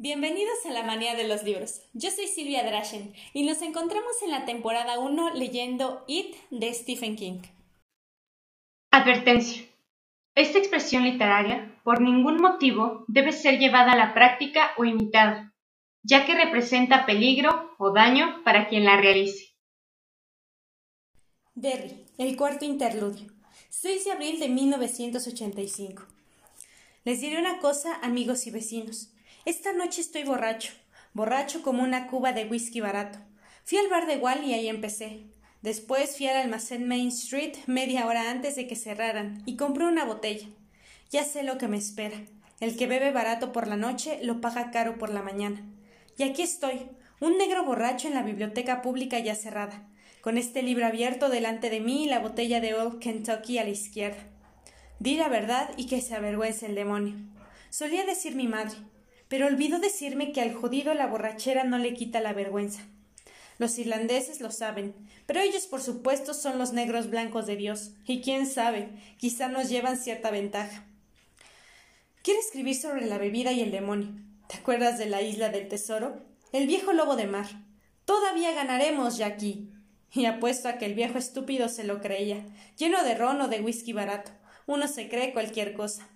Bienvenidos a la manía de los libros. Yo soy Silvia Drashen y nos encontramos en la temporada 1 leyendo It de Stephen King. Advertencia. Esta expresión literaria, por ningún motivo, debe ser llevada a la práctica o imitada, ya que representa peligro o daño para quien la realice. Derry, el cuarto interludio. 6 de abril de 1985. Les diré una cosa, amigos y vecinos. Esta noche estoy borracho, borracho como una cuba de whisky barato. Fui al bar de Wall y ahí empecé. Después fui al almacén Main Street media hora antes de que cerraran y compré una botella. Ya sé lo que me espera. El que bebe barato por la noche lo paga caro por la mañana. Y aquí estoy, un negro borracho en la biblioteca pública ya cerrada, con este libro abierto delante de mí y la botella de Old Kentucky a la izquierda. Di la verdad y que se avergüence el demonio. Solía decir mi madre, pero olvidó decirme que al jodido la borrachera no le quita la vergüenza. Los irlandeses lo saben, pero ellos por supuesto son los negros blancos de Dios, y quién sabe, quizá nos llevan cierta ventaja. Quiero escribir sobre la bebida y el demonio. ¿Te acuerdas de la isla del tesoro? El viejo lobo de mar. Todavía ganaremos, Jackie. Y apuesto a que el viejo estúpido se lo creía, lleno de ron o de whisky barato. Uno se cree cualquier cosa.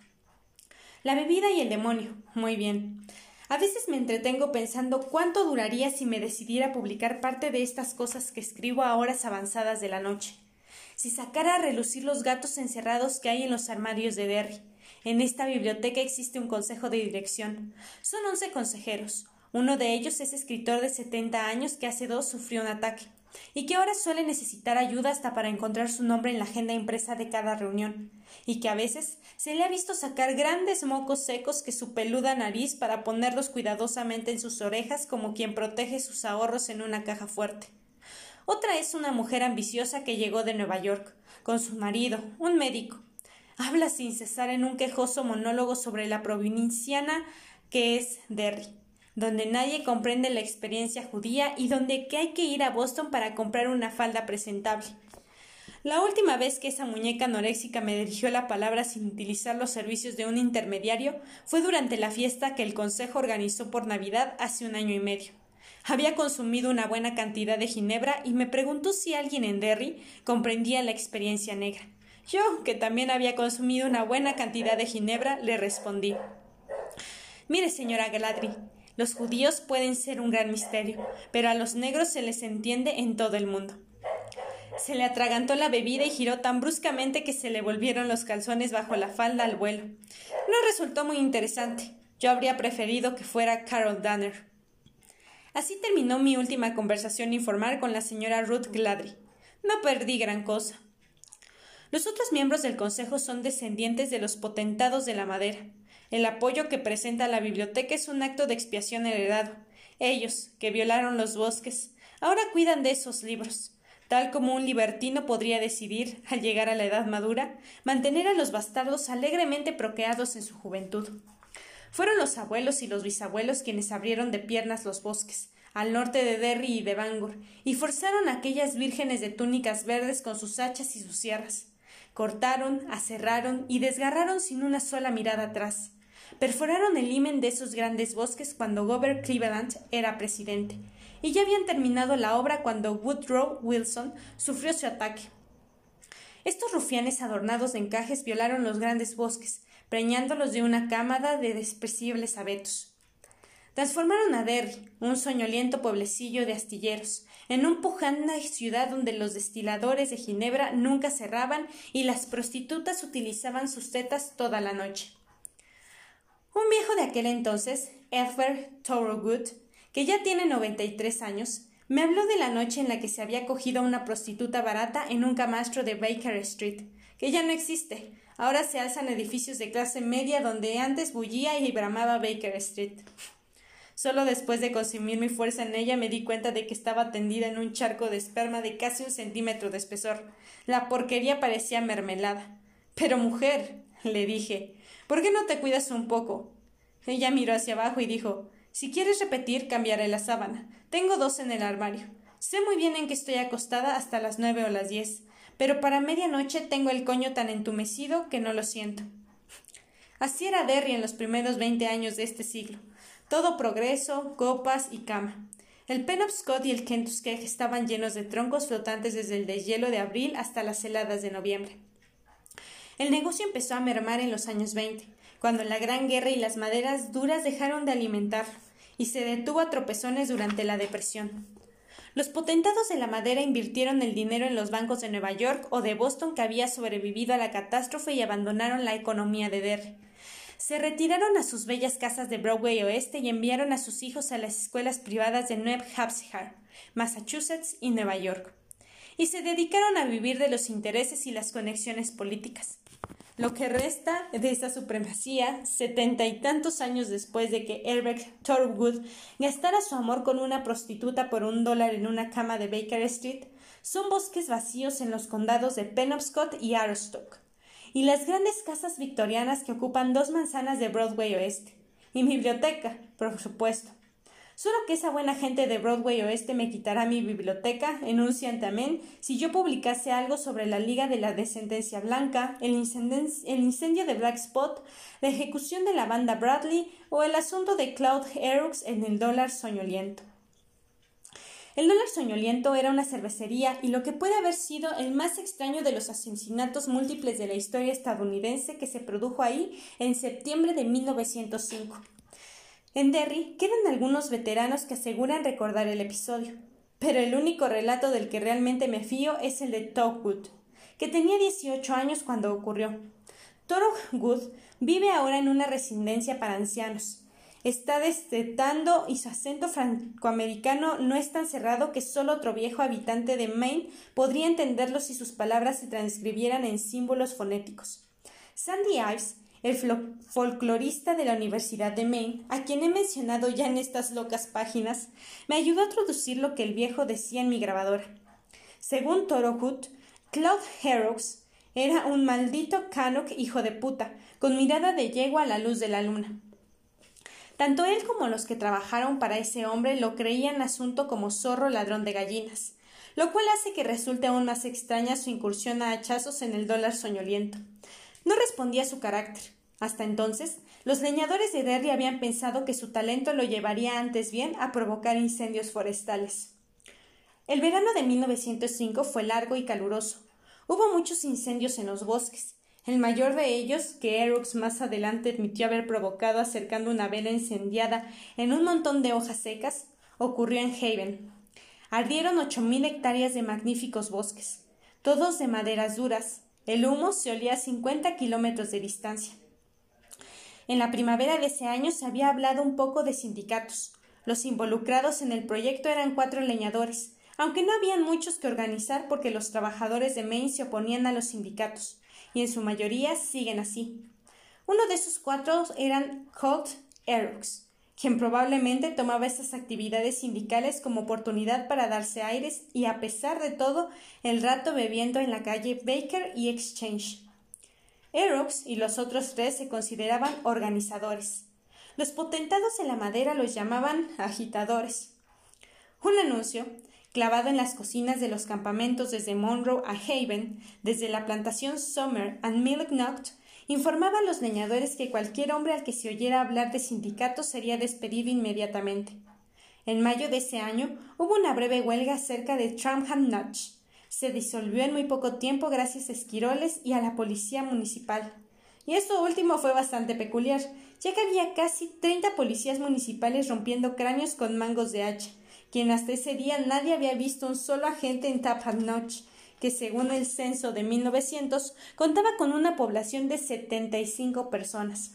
La bebida y el demonio. Muy bien. A veces me entretengo pensando cuánto duraría si me decidiera publicar parte de estas cosas que escribo a horas avanzadas de la noche. Si sacara a relucir los gatos encerrados que hay en los armarios de Derry. En esta biblioteca existe un consejo de dirección. Son once consejeros. Uno de ellos es escritor de setenta años que hace dos sufrió un ataque y que ahora suele necesitar ayuda hasta para encontrar su nombre en la agenda impresa de cada reunión, y que a veces se le ha visto sacar grandes mocos secos que su peluda nariz para ponerlos cuidadosamente en sus orejas como quien protege sus ahorros en una caja fuerte. Otra es una mujer ambiciosa que llegó de Nueva York, con su marido, un médico. Habla sin cesar en un quejoso monólogo sobre la provinciana que es Derry donde nadie comprende la experiencia judía y donde que hay que ir a Boston para comprar una falda presentable. La última vez que esa muñeca anoréxica me dirigió la palabra sin utilizar los servicios de un intermediario fue durante la fiesta que el Consejo organizó por Navidad hace un año y medio. Había consumido una buena cantidad de ginebra y me preguntó si alguien en Derry comprendía la experiencia negra. Yo, que también había consumido una buena cantidad de ginebra, le respondí Mire, señora Galadri, los judíos pueden ser un gran misterio, pero a los negros se les entiende en todo el mundo. Se le atragantó la bebida y giró tan bruscamente que se le volvieron los calzones bajo la falda al vuelo. No resultó muy interesante. Yo habría preferido que fuera Carol Danner. Así terminó mi última conversación informal con la señora Ruth Gladry. No perdí gran cosa. Los otros miembros del Consejo son descendientes de los potentados de la madera. El apoyo que presenta la biblioteca es un acto de expiación heredado. Ellos, que violaron los bosques, ahora cuidan de esos libros. Tal como un libertino podría decidir, al llegar a la edad madura, mantener a los bastardos alegremente procreados en su juventud. Fueron los abuelos y los bisabuelos quienes abrieron de piernas los bosques, al norte de Derry y de Bangor, y forzaron a aquellas vírgenes de túnicas verdes con sus hachas y sus sierras. Cortaron, aserraron y desgarraron sin una sola mirada atrás. Perforaron el himen de esos grandes bosques cuando Governor Cleveland era presidente, y ya habían terminado la obra cuando Woodrow Wilson sufrió su ataque. Estos rufianes adornados de encajes violaron los grandes bosques, preñándolos de una cámara de despreciables abetos. Transformaron a Derry, un soñoliento pueblecillo de astilleros, en un pujante ciudad donde los destiladores de Ginebra nunca cerraban y las prostitutas utilizaban sus tetas toda la noche. Un viejo de aquel entonces, Edward Thorogood, que ya tiene 93 años, me habló de la noche en la que se había cogido a una prostituta barata en un camastro de Baker Street, que ya no existe. Ahora se alzan edificios de clase media donde antes bullía y bramaba Baker Street. Solo después de consumir mi fuerza en ella me di cuenta de que estaba tendida en un charco de esperma de casi un centímetro de espesor. La porquería parecía mermelada. Pero mujer, le dije, ¿Por qué no te cuidas un poco? Ella miró hacia abajo y dijo Si quieres repetir, cambiaré la sábana. Tengo dos en el armario. Sé muy bien en que estoy acostada hasta las nueve o las diez, pero para medianoche tengo el coño tan entumecido que no lo siento. Así era Derry en los primeros veinte años de este siglo. Todo progreso, copas y cama. El Penobscot y el Kentucky estaban llenos de troncos flotantes desde el deshielo de abril hasta las heladas de noviembre. El negocio empezó a mermar en los años 20, cuando la Gran Guerra y las maderas duras dejaron de alimentarlo, y se detuvo a tropezones durante la Depresión. Los potentados de la madera invirtieron el dinero en los bancos de Nueva York o de Boston que había sobrevivido a la catástrofe y abandonaron la economía de Derry. Se retiraron a sus bellas casas de Broadway Oeste y enviaron a sus hijos a las escuelas privadas de New Hampshire, Massachusetts y Nueva York. Y se dedicaron a vivir de los intereses y las conexiones políticas. Lo que resta de esa supremacía, setenta y tantos años después de que Herbert Thorwood gastara su amor con una prostituta por un dólar en una cama de Baker Street, son bosques vacíos en los condados de Penobscot y Aroostook, y las grandes casas victorianas que ocupan dos manzanas de Broadway Oeste, y mi biblioteca, por supuesto, Solo que esa buena gente de Broadway Oeste me quitará mi biblioteca, enuncian también, si yo publicase algo sobre la Liga de la Descendencia Blanca, el, incendio de Black Spot, la ejecución de la banda Bradley o el asunto de Cloud Erux en el dólar soñoliento. El dólar soñoliento era una cervecería y lo que puede haber sido el más extraño de los asesinatos múltiples de la historia estadounidense que se produjo ahí en septiembre de 1905. En Derry quedan algunos veteranos que aseguran recordar el episodio, pero el único relato del que realmente me fío es el de Togwood, que tenía 18 años cuando ocurrió. Thorwood vive ahora en una residencia para ancianos. Está destetando y su acento francoamericano no es tan cerrado que solo otro viejo habitante de Maine podría entenderlo si sus palabras se transcribieran en símbolos fonéticos. Sandy Ives el folclorista de la Universidad de Maine, a quien he mencionado ya en estas locas páginas, me ayudó a traducir lo que el viejo decía en mi grabadora. Según Torohut, Claude Herox era un maldito Canuck hijo de puta, con mirada de yegua a la luz de la luna. Tanto él como los que trabajaron para ese hombre lo creían asunto como zorro ladrón de gallinas, lo cual hace que resulte aún más extraña su incursión a hachazos en el dólar soñoliento. No respondía a su carácter. Hasta entonces, los leñadores de Derry habían pensado que su talento lo llevaría antes bien a provocar incendios forestales. El verano de 1905 fue largo y caluroso. Hubo muchos incendios en los bosques. El mayor de ellos, que Erux más adelante admitió haber provocado acercando una vela incendiada en un montón de hojas secas, ocurrió en Haven. Ardieron ocho mil hectáreas de magníficos bosques, todos de maderas duras, el humo se olía a 50 kilómetros de distancia. En la primavera de ese año se había hablado un poco de sindicatos. Los involucrados en el proyecto eran cuatro leñadores, aunque no habían muchos que organizar porque los trabajadores de Maine se oponían a los sindicatos, y en su mayoría siguen así. Uno de esos cuatro eran Colt Erux, quien probablemente tomaba estas actividades sindicales como oportunidad para darse aires y, a pesar de todo, el rato bebiendo en la calle Baker y Exchange. Erox y los otros tres se consideraban organizadores. Los potentados de la madera los llamaban agitadores. Un anuncio, clavado en las cocinas de los campamentos desde Monroe a Haven, desde la plantación Summer and Milk informaba a los leñadores que cualquier hombre al que se oyera hablar de sindicatos sería despedido inmediatamente. En mayo de ese año hubo una breve huelga cerca de Tramham Notch. Se disolvió en muy poco tiempo gracias a esquiroles y a la policía municipal. Y esto último fue bastante peculiar, ya que había casi treinta policías municipales rompiendo cráneos con mangos de hacha, quien hasta ese día nadie había visto un solo agente en Tapham Notch, que según el censo de 1900 contaba con una población de 75 personas.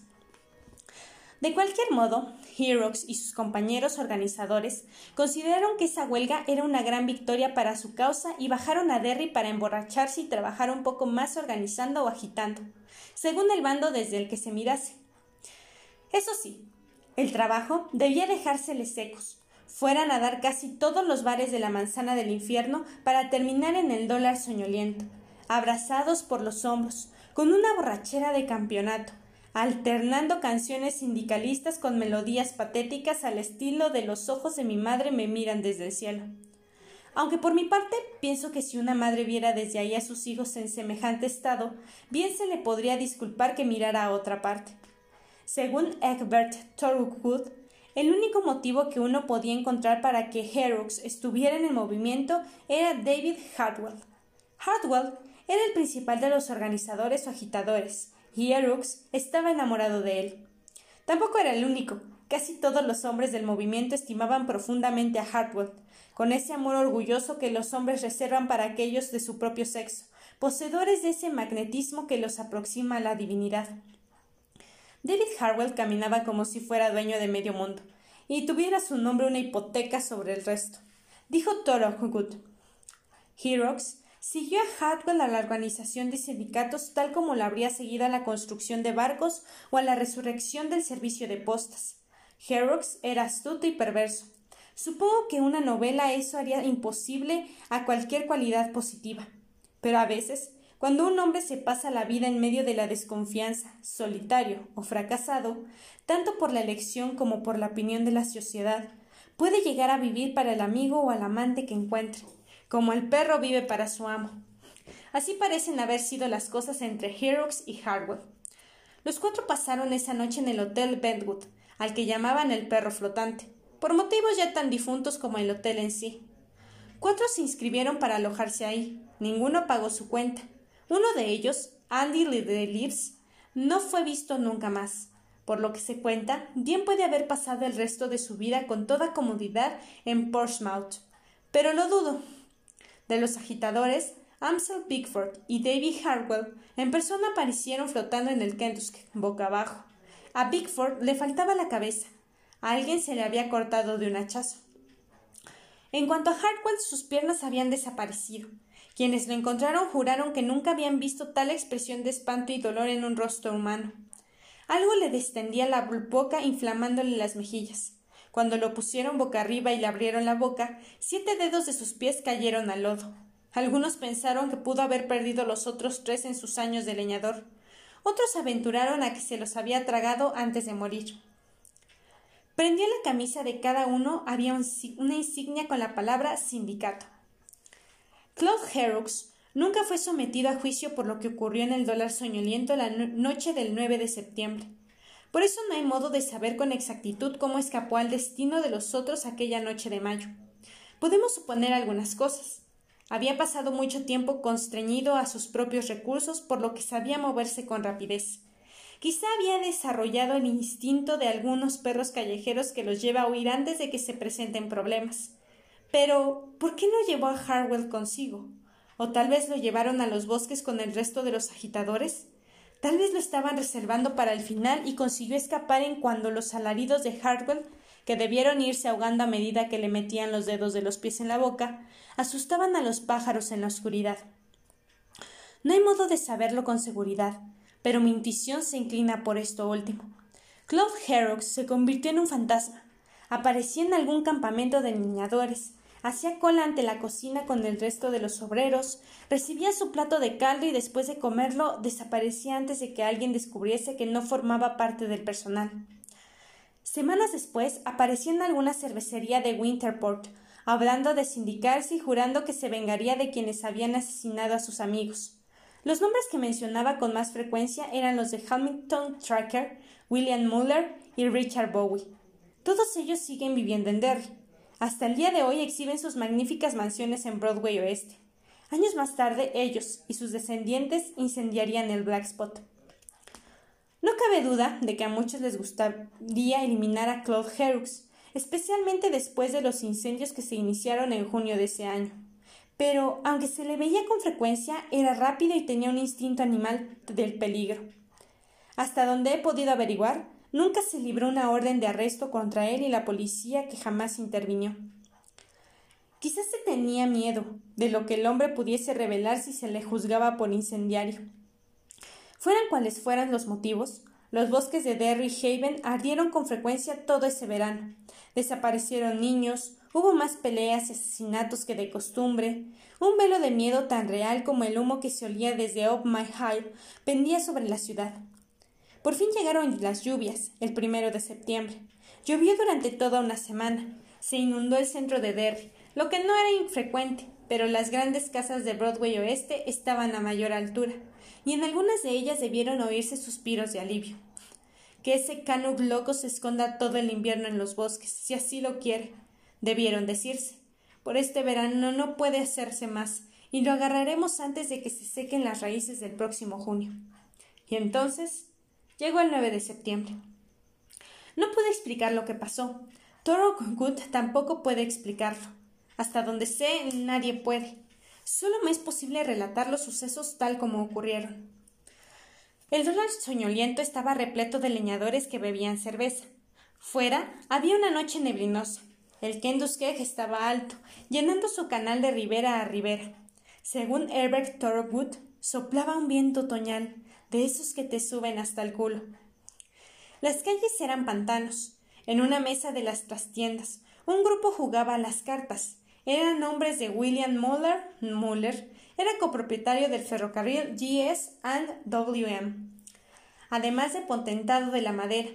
De cualquier modo, Herox y sus compañeros organizadores consideraron que esa huelga era una gran victoria para su causa y bajaron a Derry para emborracharse y trabajar un poco más organizando o agitando, según el bando desde el que se mirase. Eso sí, el trabajo debía dejárseles secos, fueran a dar casi todos los bares de la manzana del infierno para terminar en el dólar soñoliento, abrazados por los hombros, con una borrachera de campeonato, alternando canciones sindicalistas con melodías patéticas al estilo de los ojos de mi madre me miran desde el cielo. Aunque por mi parte pienso que si una madre viera desde ahí a sus hijos en semejante estado, bien se le podría disculpar que mirara a otra parte. Según Egbert Thorogood, el único motivo que uno podía encontrar para que Herux estuviera en el movimiento era David Hartwell. Hartwell era el principal de los organizadores o agitadores, y Herux estaba enamorado de él. Tampoco era el único. Casi todos los hombres del movimiento estimaban profundamente a Hartwell, con ese amor orgulloso que los hombres reservan para aquellos de su propio sexo, poseedores de ese magnetismo que los aproxima a la divinidad. David Harwell caminaba como si fuera dueño de medio mundo, y tuviera su nombre una hipoteca sobre el resto. Dijo Thorogood. Herox siguió a Hartwell a la organización de sindicatos tal como la habría seguido a la construcción de barcos o a la resurrección del servicio de postas. Herox era astuto y perverso. Supongo que una novela eso haría imposible a cualquier cualidad positiva. Pero a veces cuando un hombre se pasa la vida en medio de la desconfianza, solitario o fracasado, tanto por la elección como por la opinión de la sociedad, puede llegar a vivir para el amigo o al amante que encuentre, como el perro vive para su amo. Así parecen haber sido las cosas entre Herox y Harwell. Los cuatro pasaron esa noche en el Hotel Bentwood, al que llamaban el perro flotante, por motivos ya tan difuntos como el hotel en sí. Cuatro se inscribieron para alojarse ahí, ninguno pagó su cuenta, uno de ellos, Andy Leaves, no fue visto nunca más. Por lo que se cuenta, bien puede haber pasado el resto de su vida con toda comodidad en Portsmouth. Pero lo dudo. De los agitadores, Amsel Bickford y David Harwell en persona aparecieron flotando en el Kentucky, boca abajo. A Bickford le faltaba la cabeza. A alguien se le había cortado de un hachazo. En cuanto a Harwell, sus piernas habían desaparecido. Quienes lo encontraron juraron que nunca habían visto tal expresión de espanto y dolor en un rostro humano. Algo le destendía la boca inflamándole las mejillas. Cuando lo pusieron boca arriba y le abrieron la boca, siete dedos de sus pies cayeron al lodo. Algunos pensaron que pudo haber perdido los otros tres en sus años de leñador. Otros aventuraron a que se los había tragado antes de morir. Prendió la camisa de cada uno había una insignia con la palabra sindicato. Claude Herrocks nunca fue sometido a juicio por lo que ocurrió en el dólar soñoliento la noche del 9 de septiembre. Por eso no hay modo de saber con exactitud cómo escapó al destino de los otros aquella noche de mayo. Podemos suponer algunas cosas. Había pasado mucho tiempo constreñido a sus propios recursos, por lo que sabía moverse con rapidez. Quizá había desarrollado el instinto de algunos perros callejeros que los lleva a huir antes de que se presenten problemas. Pero, ¿por qué no llevó a Harwell consigo? ¿O tal vez lo llevaron a los bosques con el resto de los agitadores? Tal vez lo estaban reservando para el final y consiguió escapar en cuando los alaridos de Harwell, que debieron irse ahogando a medida que le metían los dedos de los pies en la boca, asustaban a los pájaros en la oscuridad. No hay modo de saberlo con seguridad, pero mi intuición se inclina por esto último. Claude Herrock se convirtió en un fantasma. Aparecía en algún campamento de niñadores, hacía cola ante la cocina con el resto de los obreros, recibía su plato de caldo y después de comerlo desaparecía antes de que alguien descubriese que no formaba parte del personal. Semanas después aparecía en alguna cervecería de Winterport, hablando de sindicarse y jurando que se vengaría de quienes habían asesinado a sus amigos. Los nombres que mencionaba con más frecuencia eran los de Hamilton Tracker, William Muller y Richard Bowie. Todos ellos siguen viviendo en Derry. Hasta el día de hoy exhiben sus magníficas mansiones en Broadway Oeste. Años más tarde, ellos y sus descendientes incendiarían el Black Spot. No cabe duda de que a muchos les gustaría eliminar a Claude Herux, especialmente después de los incendios que se iniciaron en junio de ese año. Pero, aunque se le veía con frecuencia, era rápido y tenía un instinto animal del peligro. Hasta donde he podido averiguar, Nunca se libró una orden de arresto contra él y la policía que jamás intervino. Quizás se tenía miedo de lo que el hombre pudiese revelar si se le juzgaba por incendiario. Fueran cuales fueran los motivos, los bosques de Derry Haven ardieron con frecuencia todo ese verano. Desaparecieron niños, hubo más peleas y asesinatos que de costumbre. Un velo de miedo tan real como el humo que se olía desde Up My Hill pendía sobre la ciudad. Por fin llegaron las lluvias, el primero de septiembre. Llovió durante toda una semana. Se inundó el centro de Derry, lo que no era infrecuente, pero las grandes casas de Broadway Oeste estaban a mayor altura, y en algunas de ellas debieron oírse suspiros de alivio. que ese Canug loco se esconda todo el invierno en los bosques, si así lo quiere. Debieron decirse. Por este verano no puede hacerse más, y lo agarraremos antes de que se sequen las raíces del próximo junio. Y entonces llegó el 9 de septiembre. No pude explicar lo que pasó. Toro Good tampoco puede explicarlo. Hasta donde sé, nadie puede. Solo me es posible relatar los sucesos tal como ocurrieron. El dólar soñoliento estaba repleto de leñadores que bebían cerveza. Fuera había una noche neblinosa. El Kenduskeg estaba alto, llenando su canal de ribera a ribera. Según Herbert Thorogood, soplaba un viento otoñal, de esos que te suben hasta el culo. Las calles eran pantanos. En una mesa de las trastiendas, un grupo jugaba a las cartas. Eran hombres de William Muller. Muller era copropietario del ferrocarril GS W.M. Además de potentado de la madera,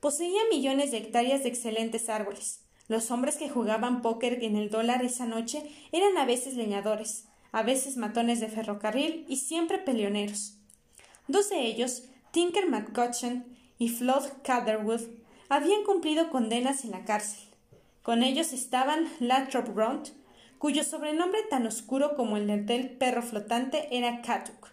poseía millones de hectáreas de excelentes árboles. Los hombres que jugaban póker en el dólar esa noche eran a veces leñadores, a veces matones de ferrocarril y siempre peleoneros. Dos de ellos, Tinker McCutcheon y Flood Catherwood, habían cumplido condenas en la cárcel. Con ellos estaban Lathrop Brunt, cuyo sobrenombre tan oscuro como el del perro flotante era Katuk,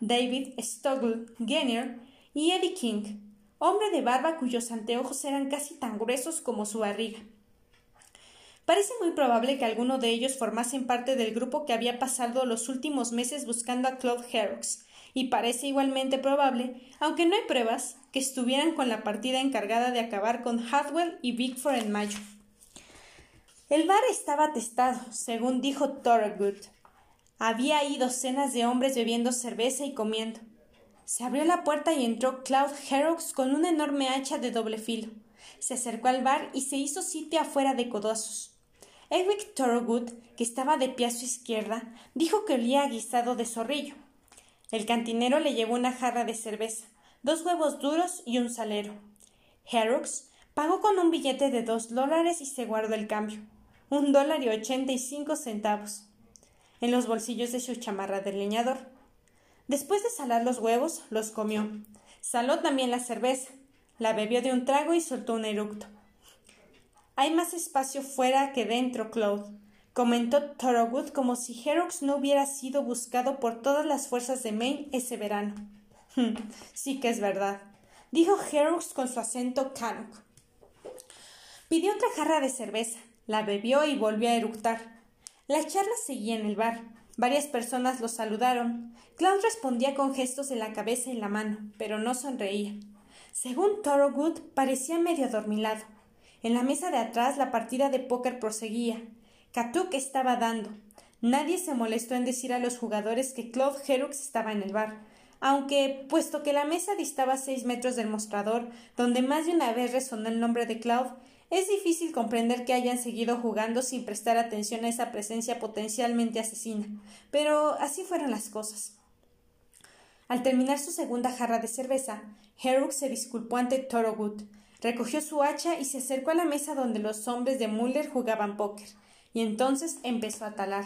David Stoggle Genier y Eddie King, hombre de barba cuyos anteojos eran casi tan gruesos como su barriga. Parece muy probable que alguno de ellos formasen parte del grupo que había pasado los últimos meses buscando a Claude Herrocks, y parece igualmente probable, aunque no hay pruebas, que estuvieran con la partida encargada de acabar con Hartwell y Bickford en mayo. El bar estaba atestado, según dijo Thorogood. Había ahí docenas de hombres bebiendo cerveza y comiendo. Se abrió la puerta y entró Claude Herrocks con una enorme hacha de doble filo. Se acercó al bar y se hizo sitio afuera de codazos. Edwin Thorogood, que estaba de pie a su izquierda, dijo que olía a guisado de zorrillo. El cantinero le llevó una jarra de cerveza, dos huevos duros y un salero. Harrocks pagó con un billete de dos dólares y se guardó el cambio, un dólar y ochenta y cinco centavos, en los bolsillos de su chamarra del leñador. Después de salar los huevos, los comió. Saló también la cerveza, la bebió de un trago y soltó un eructo. Hay más espacio fuera que dentro, Claude, comentó Thorogood como si Herox no hubiera sido buscado por todas las fuerzas de Maine ese verano. Hmm, sí que es verdad, dijo Herox con su acento Canuck. Pidió otra jarra de cerveza, la bebió y volvió a eructar. La charla seguía en el bar. Varias personas lo saludaron. Claude respondía con gestos de la cabeza y la mano, pero no sonreía. Según Thorogood, parecía medio adormilado. En la mesa de atrás la partida de póker proseguía. Katuk estaba dando. Nadie se molestó en decir a los jugadores que Claude Herux estaba en el bar, aunque, puesto que la mesa distaba seis metros del mostrador, donde más de una vez resonó el nombre de Claude, es difícil comprender que hayan seguido jugando sin prestar atención a esa presencia potencialmente asesina, pero así fueron las cosas. Al terminar su segunda jarra de cerveza, Herux se disculpó ante Thorogood, Recogió su hacha y se acercó a la mesa donde los hombres de Muller jugaban póker, y entonces empezó a talar.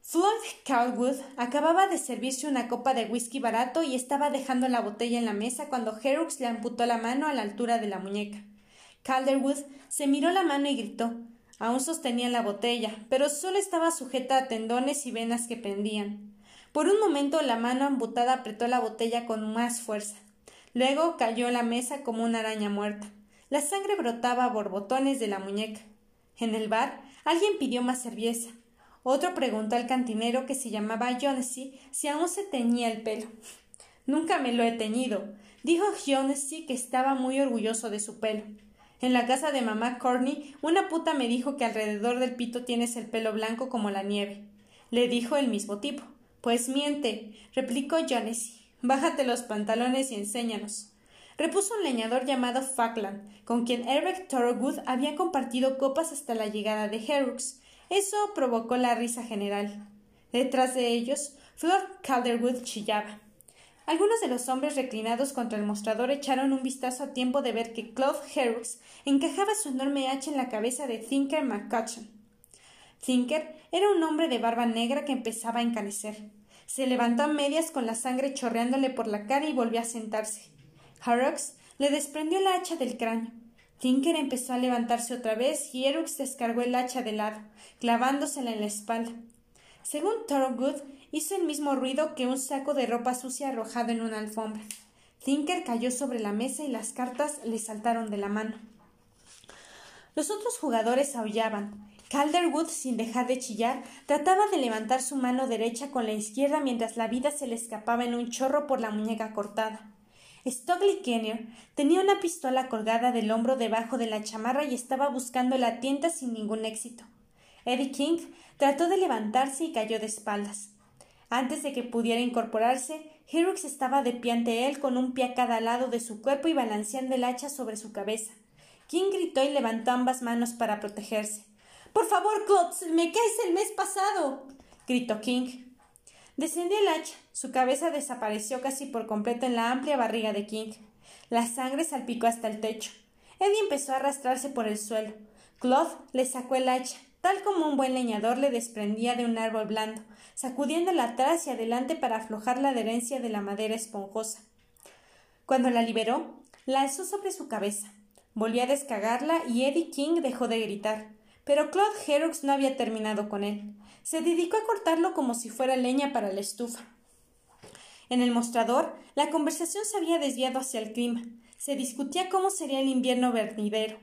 Floyd Calwood acababa de servirse una copa de whisky barato y estaba dejando la botella en la mesa cuando Herux le amputó la mano a la altura de la muñeca. Calderwood se miró la mano y gritó. Aún sostenía la botella, pero solo estaba sujeta a tendones y venas que pendían. Por un momento la mano amputada apretó la botella con más fuerza. Luego cayó en la mesa como una araña muerta. La sangre brotaba a borbotones de la muñeca. En el bar alguien pidió más cerveza. Otro preguntó al cantinero que se llamaba Jonesy si aún se teñía el pelo. Nunca me lo he teñido, dijo Jonesy que estaba muy orgulloso de su pelo. En la casa de mamá Corney, una puta me dijo que alrededor del pito tienes el pelo blanco como la nieve. Le dijo el mismo tipo. Pues miente, replicó Jonesy. Bájate los pantalones y enséñanos. Repuso un leñador llamado Falkland, con quien Eric Thorogood había compartido copas hasta la llegada de Herrocks. Eso provocó la risa general. Detrás de ellos, Flor Calderwood chillaba. Algunos de los hombres reclinados contra el mostrador echaron un vistazo a tiempo de ver que Claude Herrocks encajaba su enorme hacha en la cabeza de Thinker McCutcheon. Thinker era un hombre de barba negra que empezaba a encanecer. Se levantó a medias con la sangre chorreándole por la cara y volvió a sentarse. Horrocks le desprendió el hacha del cráneo. Tinker empezó a levantarse otra vez y Erux descargó el hacha de lado, clavándosela en la espalda. Según Thorogood, hizo el mismo ruido que un saco de ropa sucia arrojado en una alfombra. Tinker cayó sobre la mesa y las cartas le saltaron de la mano. Los otros jugadores aullaban. Calderwood, sin dejar de chillar, trataba de levantar su mano derecha con la izquierda mientras la vida se le escapaba en un chorro por la muñeca cortada. Stockley Kenner tenía una pistola colgada del hombro debajo de la chamarra y estaba buscando la tienda sin ningún éxito. Eddie King trató de levantarse y cayó de espaldas. Antes de que pudiera incorporarse, Hirux estaba de pie ante él con un pie a cada lado de su cuerpo y balanceando el hacha sobre su cabeza. King gritó y levantó ambas manos para protegerse. Por favor, Klotz, me caes el mes pasado. gritó King. Descendió el hacha. Su cabeza desapareció casi por completo en la amplia barriga de King. La sangre salpicó hasta el techo. Eddie empezó a arrastrarse por el suelo. Claude le sacó el hacha, tal como un buen leñador le desprendía de un árbol blando, sacudiéndola atrás y adelante para aflojar la adherencia de la madera esponjosa. Cuando la liberó, la alzó sobre su cabeza. Volvió a descagarla y Eddie King dejó de gritar. Pero Claude Herux no había terminado con él. Se dedicó a cortarlo como si fuera leña para la estufa. En el mostrador, la conversación se había desviado hacia el clima. Se discutía cómo sería el invierno venidero.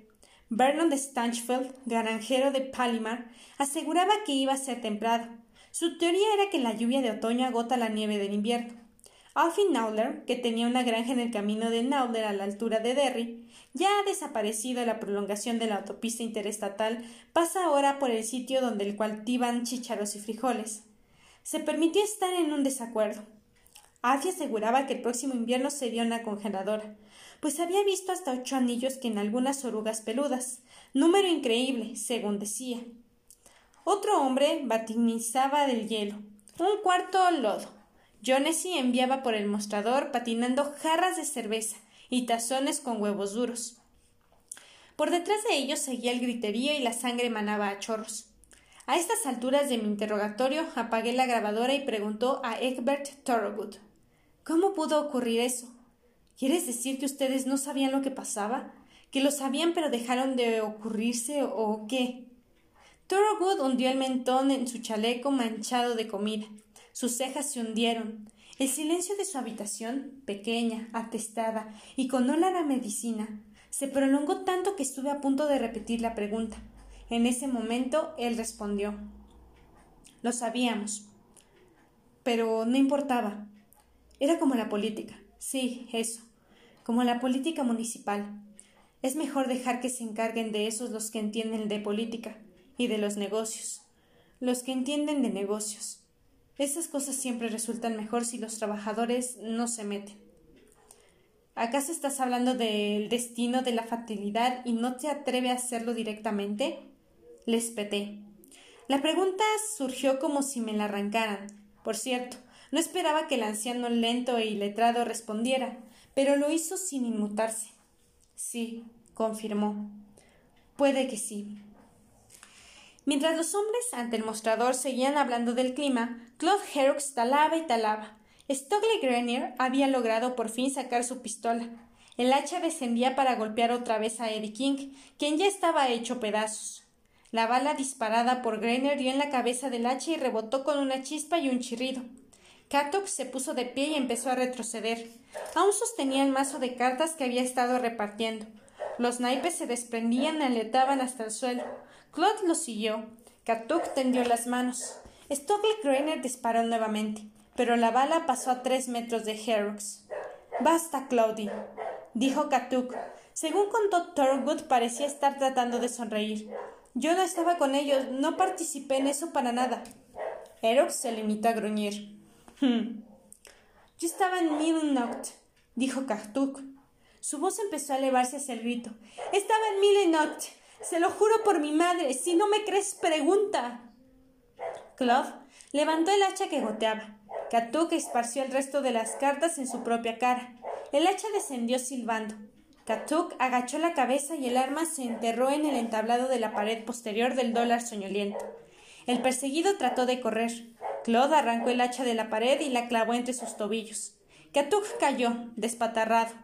Vernon de Stanchfield, granjero de Palimar, aseguraba que iba a ser templado. Su teoría era que la lluvia de otoño agota la nieve del invierno. Alfie Nowler, que tenía una granja en el camino de Nowler a la altura de Derry, ya ha desaparecido la prolongación de la autopista interestatal, pasa ahora por el sitio donde el cultivan chícharos y frijoles. Se permitió estar en un desacuerdo. Alfie aseguraba que el próximo invierno sería una congeladora, pues había visto hasta ocho anillos que en algunas orugas peludas, número increíble, según decía. Otro hombre batinizaba del hielo, un cuarto lodo. Jonesy enviaba por el mostrador patinando jarras de cerveza y tazones con huevos duros. Por detrás de ellos seguía el griterío y la sangre manaba a chorros. A estas alturas de mi interrogatorio apagué la grabadora y preguntó a Egbert Thorogood ¿Cómo pudo ocurrir eso? ¿Quieres decir que ustedes no sabían lo que pasaba? ¿Que lo sabían pero dejaron de ocurrirse o qué? Thorogood hundió el mentón en su chaleco manchado de comida. Sus cejas se hundieron. El silencio de su habitación, pequeña, atestada y con olor a medicina, se prolongó tanto que estuve a punto de repetir la pregunta. En ese momento él respondió Lo sabíamos. Pero no importaba. Era como la política. Sí, eso. Como la política municipal. Es mejor dejar que se encarguen de esos los que entienden de política y de los negocios. Los que entienden de negocios. Esas cosas siempre resultan mejor si los trabajadores no se meten. ¿Acaso estás hablando del destino de la fatalidad y no te atreves a hacerlo directamente? Les peté. La pregunta surgió como si me la arrancaran. Por cierto, no esperaba que el anciano lento e iletrado respondiera, pero lo hizo sin inmutarse. Sí, confirmó. Puede que sí. Mientras los hombres ante el mostrador seguían hablando del clima, Claude Herux talaba y talaba. Stockley Grenier había logrado por fin sacar su pistola. El hacha descendía para golpear otra vez a Eddie King, quien ya estaba hecho pedazos. La bala disparada por Grenier dio en la cabeza del hacha y rebotó con una chispa y un chirrido. Katuk se puso de pie y empezó a retroceder. Aún sostenía el mazo de cartas que había estado repartiendo. Los naipes se desprendían y aletaban hasta el suelo. Claude lo siguió. Katuk tendió las manos. Stockley Greiner disparó nuevamente, pero la bala pasó a tres metros de Herux. Basta, Claudie, dijo Katuk. Según contó Thorgood, parecía estar tratando de sonreír. Yo no estaba con ellos, no participé en eso para nada. Herux se limitó a gruñir. Hmm. Yo estaba en Millennight, dijo Katuk. Su voz empezó a elevarse hacia el grito. Estaba en Millennight. Se lo juro por mi madre. Si no me crees, pregunta. Claude levantó el hacha que goteaba. Katuk esparció el resto de las cartas en su propia cara. El hacha descendió silbando. Katuk agachó la cabeza y el arma se enterró en el entablado de la pared posterior del dólar soñoliento. El perseguido trató de correr. Claude arrancó el hacha de la pared y la clavó entre sus tobillos. Katuk cayó, despatarrado.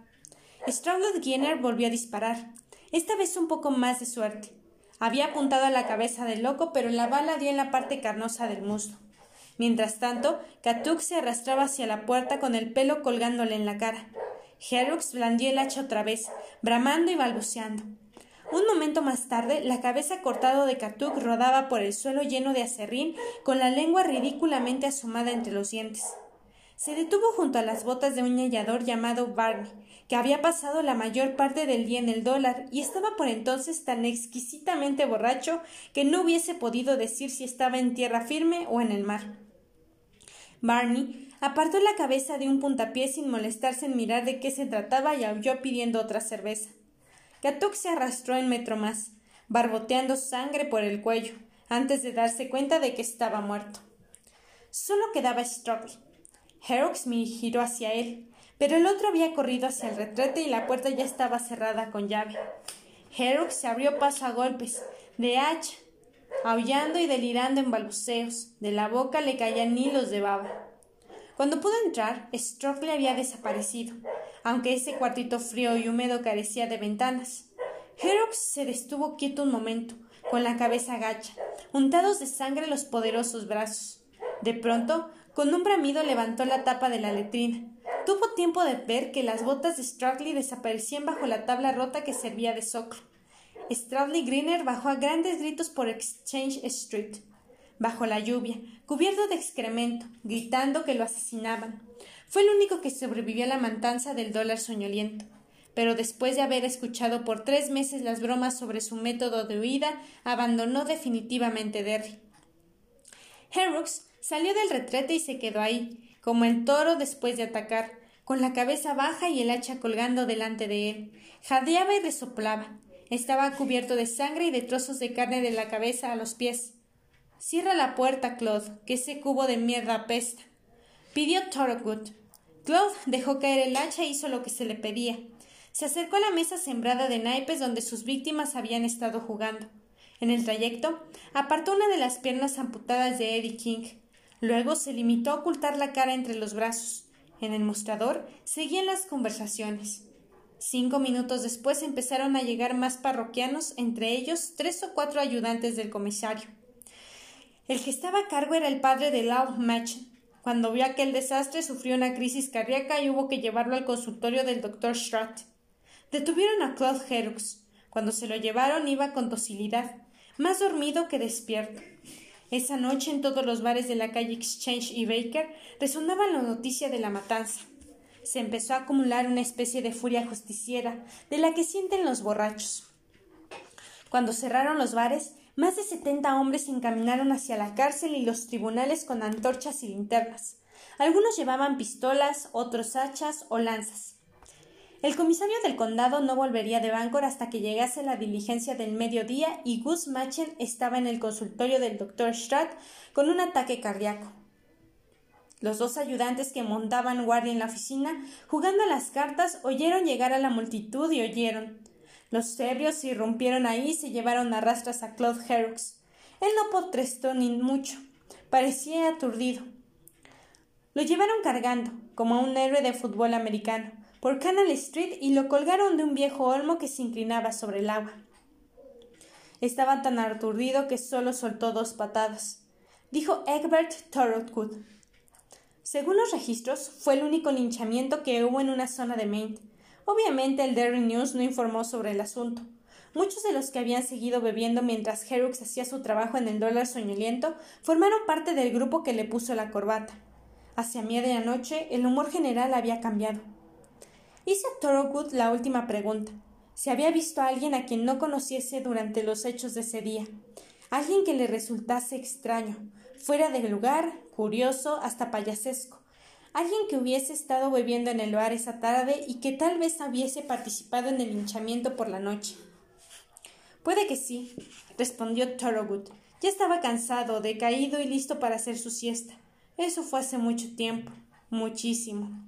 Strongwood Guinness volvió a disparar, esta vez un poco más de suerte. Había apuntado a la cabeza del loco, pero la bala dio en la parte carnosa del muslo. Mientras tanto, Katuk se arrastraba hacia la puerta con el pelo colgándole en la cara. Herux blandió el hacha otra vez, bramando y balbuceando. Un momento más tarde, la cabeza cortada de Katuk rodaba por el suelo lleno de acerrín, con la lengua ridículamente asomada entre los dientes. Se detuvo junto a las botas de un hallador llamado Barney, que había pasado la mayor parte del día en el dólar y estaba por entonces tan exquisitamente borracho que no hubiese podido decir si estaba en tierra firme o en el mar. Barney apartó la cabeza de un puntapié sin molestarse en mirar de qué se trataba y aulló pidiendo otra cerveza. Katuk se arrastró en metro más, barboteando sangre por el cuello, antes de darse cuenta de que estaba muerto. Solo quedaba Struggle. Me giró hacia él, pero el otro había corrido hacia el retrete y la puerta ya estaba cerrada con llave. Herrick se abrió paso a golpes, de hacha, aullando y delirando en balbuceos. De la boca le caían hilos de baba. Cuando pudo entrar, Strockley había desaparecido, aunque ese cuartito frío y húmedo carecía de ventanas. Herox se destuvo quieto un momento, con la cabeza gacha, untados de sangre los poderosos brazos. De pronto, con un bramido levantó la tapa de la letrina. Tuvo tiempo de ver que las botas de Strackley desaparecían bajo la tabla rota que servía de soclo. Stradley Greener bajó a grandes gritos por Exchange Street bajo la lluvia, cubierto de excremento, gritando que lo asesinaban. Fue el único que sobrevivió a la matanza del dólar soñoliento. Pero después de haber escuchado por tres meses las bromas sobre su método de huida, abandonó definitivamente Derry. Herrocks salió del retrete y se quedó ahí, como el toro después de atacar, con la cabeza baja y el hacha colgando delante de él. Jadeaba y resoplaba. Estaba cubierto de sangre y de trozos de carne de la cabeza a los pies. Cierra la puerta, Claude, que ese cubo de mierda apesta. Pidió Thorogood. Claude dejó caer el hacha e hizo lo que se le pedía. Se acercó a la mesa sembrada de naipes donde sus víctimas habían estado jugando. En el trayecto, apartó una de las piernas amputadas de Eddie King. Luego se limitó a ocultar la cara entre los brazos. En el mostrador seguían las conversaciones. Cinco minutos después empezaron a llegar más parroquianos, entre ellos tres o cuatro ayudantes del comisario. El que estaba a cargo era el padre de Lord Machen. Cuando vio aquel desastre, sufrió una crisis cardíaca y hubo que llevarlo al consultorio del doctor Stratt. Detuvieron a Claude Herux. Cuando se lo llevaron iba con docilidad, más dormido que despierto. Esa noche en todos los bares de la calle Exchange y Baker resonaba la noticia de la matanza. Se empezó a acumular una especie de furia justiciera, de la que sienten los borrachos. Cuando cerraron los bares, más de setenta hombres se encaminaron hacia la cárcel y los tribunales con antorchas y linternas. Algunos llevaban pistolas, otros hachas o lanzas. El comisario del condado no volvería de Bangor hasta que llegase la diligencia del mediodía y Gus Machen estaba en el consultorio del doctor Stratt con un ataque cardíaco. Los dos ayudantes que montaban guardia en la oficina, jugando a las cartas, oyeron llegar a la multitud y oyeron. Los ebrios irrumpieron ahí y se llevaron a rastras a Claude Herrocks. Él no potrestó ni mucho. Parecía aturdido. Lo llevaron cargando, como a un héroe de fútbol americano, por Canal Street y lo colgaron de un viejo olmo que se inclinaba sobre el agua. Estaba tan aturdido que solo soltó dos patadas. Dijo Egbert Thorogood. Según los registros, fue el único linchamiento que hubo en una zona de Maine. Obviamente el Daily News no informó sobre el asunto. Muchos de los que habían seguido bebiendo mientras Herux hacía su trabajo en el dólar soñoliento formaron parte del grupo que le puso la corbata. Hacia medianoche el humor general había cambiado. Hice a Thorogood la última pregunta. Si había visto a alguien a quien no conociese durante los hechos de ese día. Alguien que le resultase extraño, fuera de lugar, curioso, hasta payasesco alguien que hubiese estado bebiendo en el bar esa tarde y que tal vez hubiese participado en el hinchamiento por la noche. Puede que sí, respondió Thorogood. Ya estaba cansado, decaído y listo para hacer su siesta. Eso fue hace mucho tiempo, muchísimo.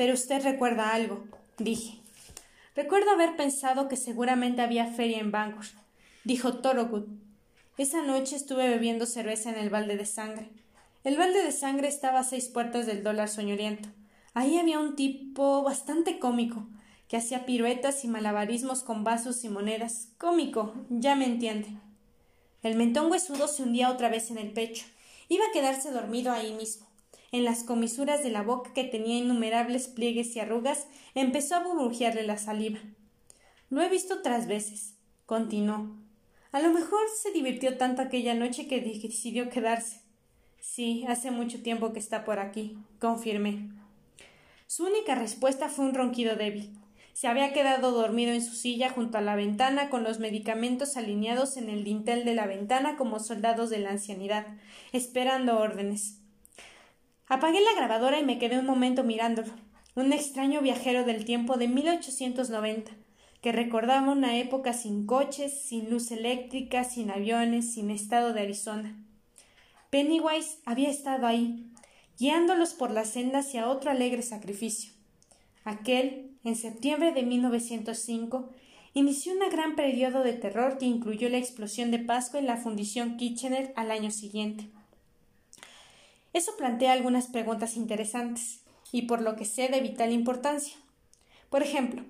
Pero usted recuerda algo, dije. Recuerdo haber pensado que seguramente había feria en Bangor, dijo Thorogood. Esa noche estuve bebiendo cerveza en el balde de sangre. El balde de sangre estaba a seis puertas del dólar soñoliento. Ahí había un tipo bastante cómico, que hacía piruetas y malabarismos con vasos y monedas. Cómico, ya me entiende. El mentón huesudo se hundía otra vez en el pecho. Iba a quedarse dormido ahí mismo. En las comisuras de la boca, que tenía innumerables pliegues y arrugas, empezó a burbujearle la saliva. Lo he visto otras veces, continuó. A lo mejor se divirtió tanto aquella noche que decidió quedarse. Sí, hace mucho tiempo que está por aquí, confirmé. Su única respuesta fue un ronquido débil. Se había quedado dormido en su silla junto a la ventana con los medicamentos alineados en el dintel de la ventana como soldados de la ancianidad, esperando órdenes. Apagué la grabadora y me quedé un momento mirándolo. Un extraño viajero del tiempo de 1890, que recordaba una época sin coches, sin luz eléctrica, sin aviones, sin estado de Arizona. Pennywise había estado ahí, guiándolos por la senda hacia otro alegre sacrificio. Aquel, en septiembre de 1905, inició un gran periodo de terror que incluyó la explosión de Pascua y la fundición Kitchener al año siguiente. Eso plantea algunas preguntas interesantes y por lo que sé de vital importancia. Por ejemplo,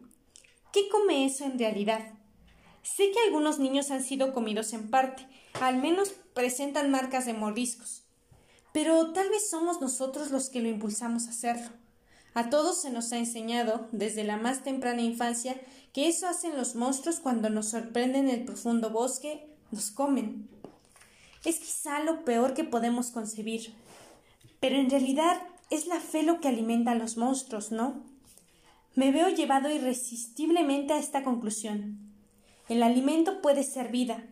¿qué come eso en realidad? Sé que algunos niños han sido comidos en parte, al menos presentan marcas de mordiscos, pero tal vez somos nosotros los que lo impulsamos a hacerlo. A todos se nos ha enseñado, desde la más temprana infancia, que eso hacen los monstruos cuando nos sorprenden en el profundo bosque, nos comen. Es quizá lo peor que podemos concebir. Pero en realidad es la fe lo que alimenta a los monstruos, ¿no? Me veo llevado irresistiblemente a esta conclusión. El alimento puede ser vida,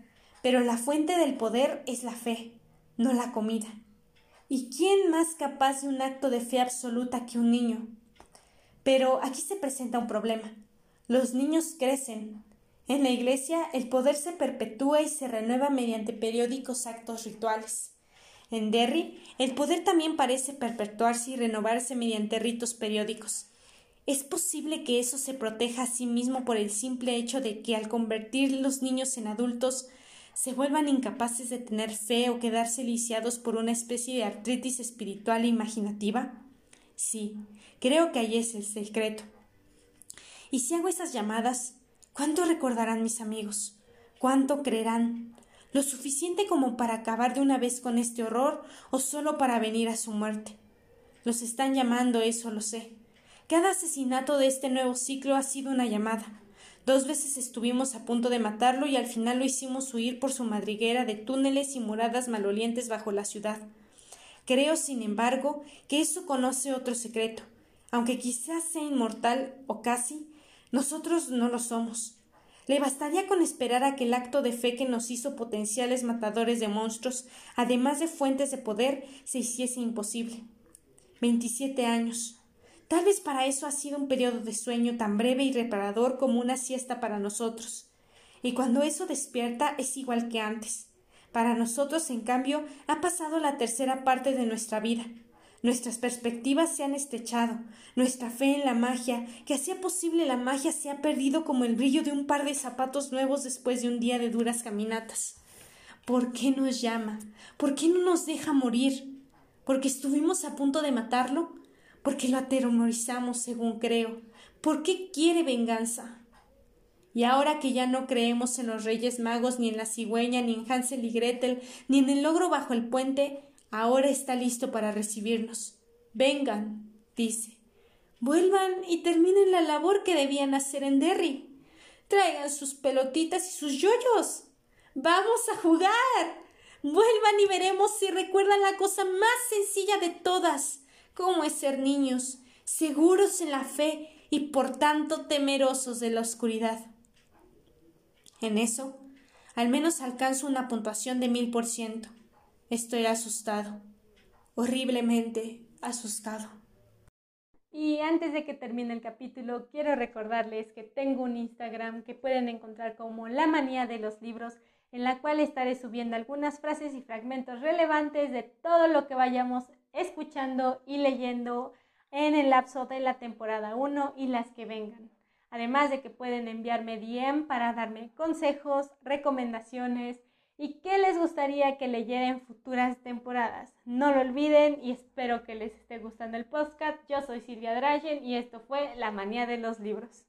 pero la fuente del poder es la fe, no la comida. ¿Y quién más capaz de un acto de fe absoluta que un niño? Pero aquí se presenta un problema. Los niños crecen. En la Iglesia el poder se perpetúa y se renueva mediante periódicos actos rituales. En Derry el poder también parece perpetuarse y renovarse mediante ritos periódicos. ¿Es posible que eso se proteja a sí mismo por el simple hecho de que al convertir los niños en adultos se vuelvan incapaces de tener fe o quedarse lisiados por una especie de artritis espiritual e imaginativa? Sí, creo que ahí es el secreto. Y si hago esas llamadas, ¿cuánto recordarán mis amigos? ¿Cuánto creerán? ¿Lo suficiente como para acabar de una vez con este horror o solo para venir a su muerte? Los están llamando, eso lo sé. Cada asesinato de este nuevo ciclo ha sido una llamada. Dos veces estuvimos a punto de matarlo y al final lo hicimos huir por su madriguera de túneles y moradas malolientes bajo la ciudad. Creo, sin embargo, que eso conoce otro secreto. Aunque quizás sea inmortal o casi, nosotros no lo somos. Le bastaría con esperar a que el acto de fe que nos hizo potenciales matadores de monstruos, además de fuentes de poder, se hiciese imposible. Veintisiete años. Tal vez para eso ha sido un periodo de sueño tan breve y reparador como una siesta para nosotros. Y cuando eso despierta es igual que antes. Para nosotros, en cambio, ha pasado la tercera parte de nuestra vida. Nuestras perspectivas se han estrechado, nuestra fe en la magia, que hacía posible la magia, se ha perdido como el brillo de un par de zapatos nuevos después de un día de duras caminatas. ¿Por qué nos llama? ¿Por qué no nos deja morir? ¿Porque estuvimos a punto de matarlo? porque lo atemorizamos, según creo. ¿Por qué quiere venganza? Y ahora que ya no creemos en los Reyes Magos, ni en la cigüeña, ni en Hansel y Gretel, ni en el logro bajo el puente, ahora está listo para recibirnos. Vengan, dice. Vuelvan y terminen la labor que debían hacer en Derry. Traigan sus pelotitas y sus yoyos. Vamos a jugar. Vuelvan y veremos si recuerdan la cosa más sencilla de todas cómo es ser niños, seguros en la fe y por tanto temerosos de la oscuridad. En eso, al menos alcanzo una puntuación de mil por ciento. Estoy asustado, horriblemente asustado. Y antes de que termine el capítulo, quiero recordarles que tengo un Instagram que pueden encontrar como La Manía de los Libros, en la cual estaré subiendo algunas frases y fragmentos relevantes de todo lo que vayamos escuchando y leyendo en el lapso de la temporada 1 y las que vengan. Además de que pueden enviarme DM para darme consejos, recomendaciones y qué les gustaría que leyera en futuras temporadas. No lo olviden y espero que les esté gustando el podcast. Yo soy Silvia Dragen y esto fue La Manía de los Libros.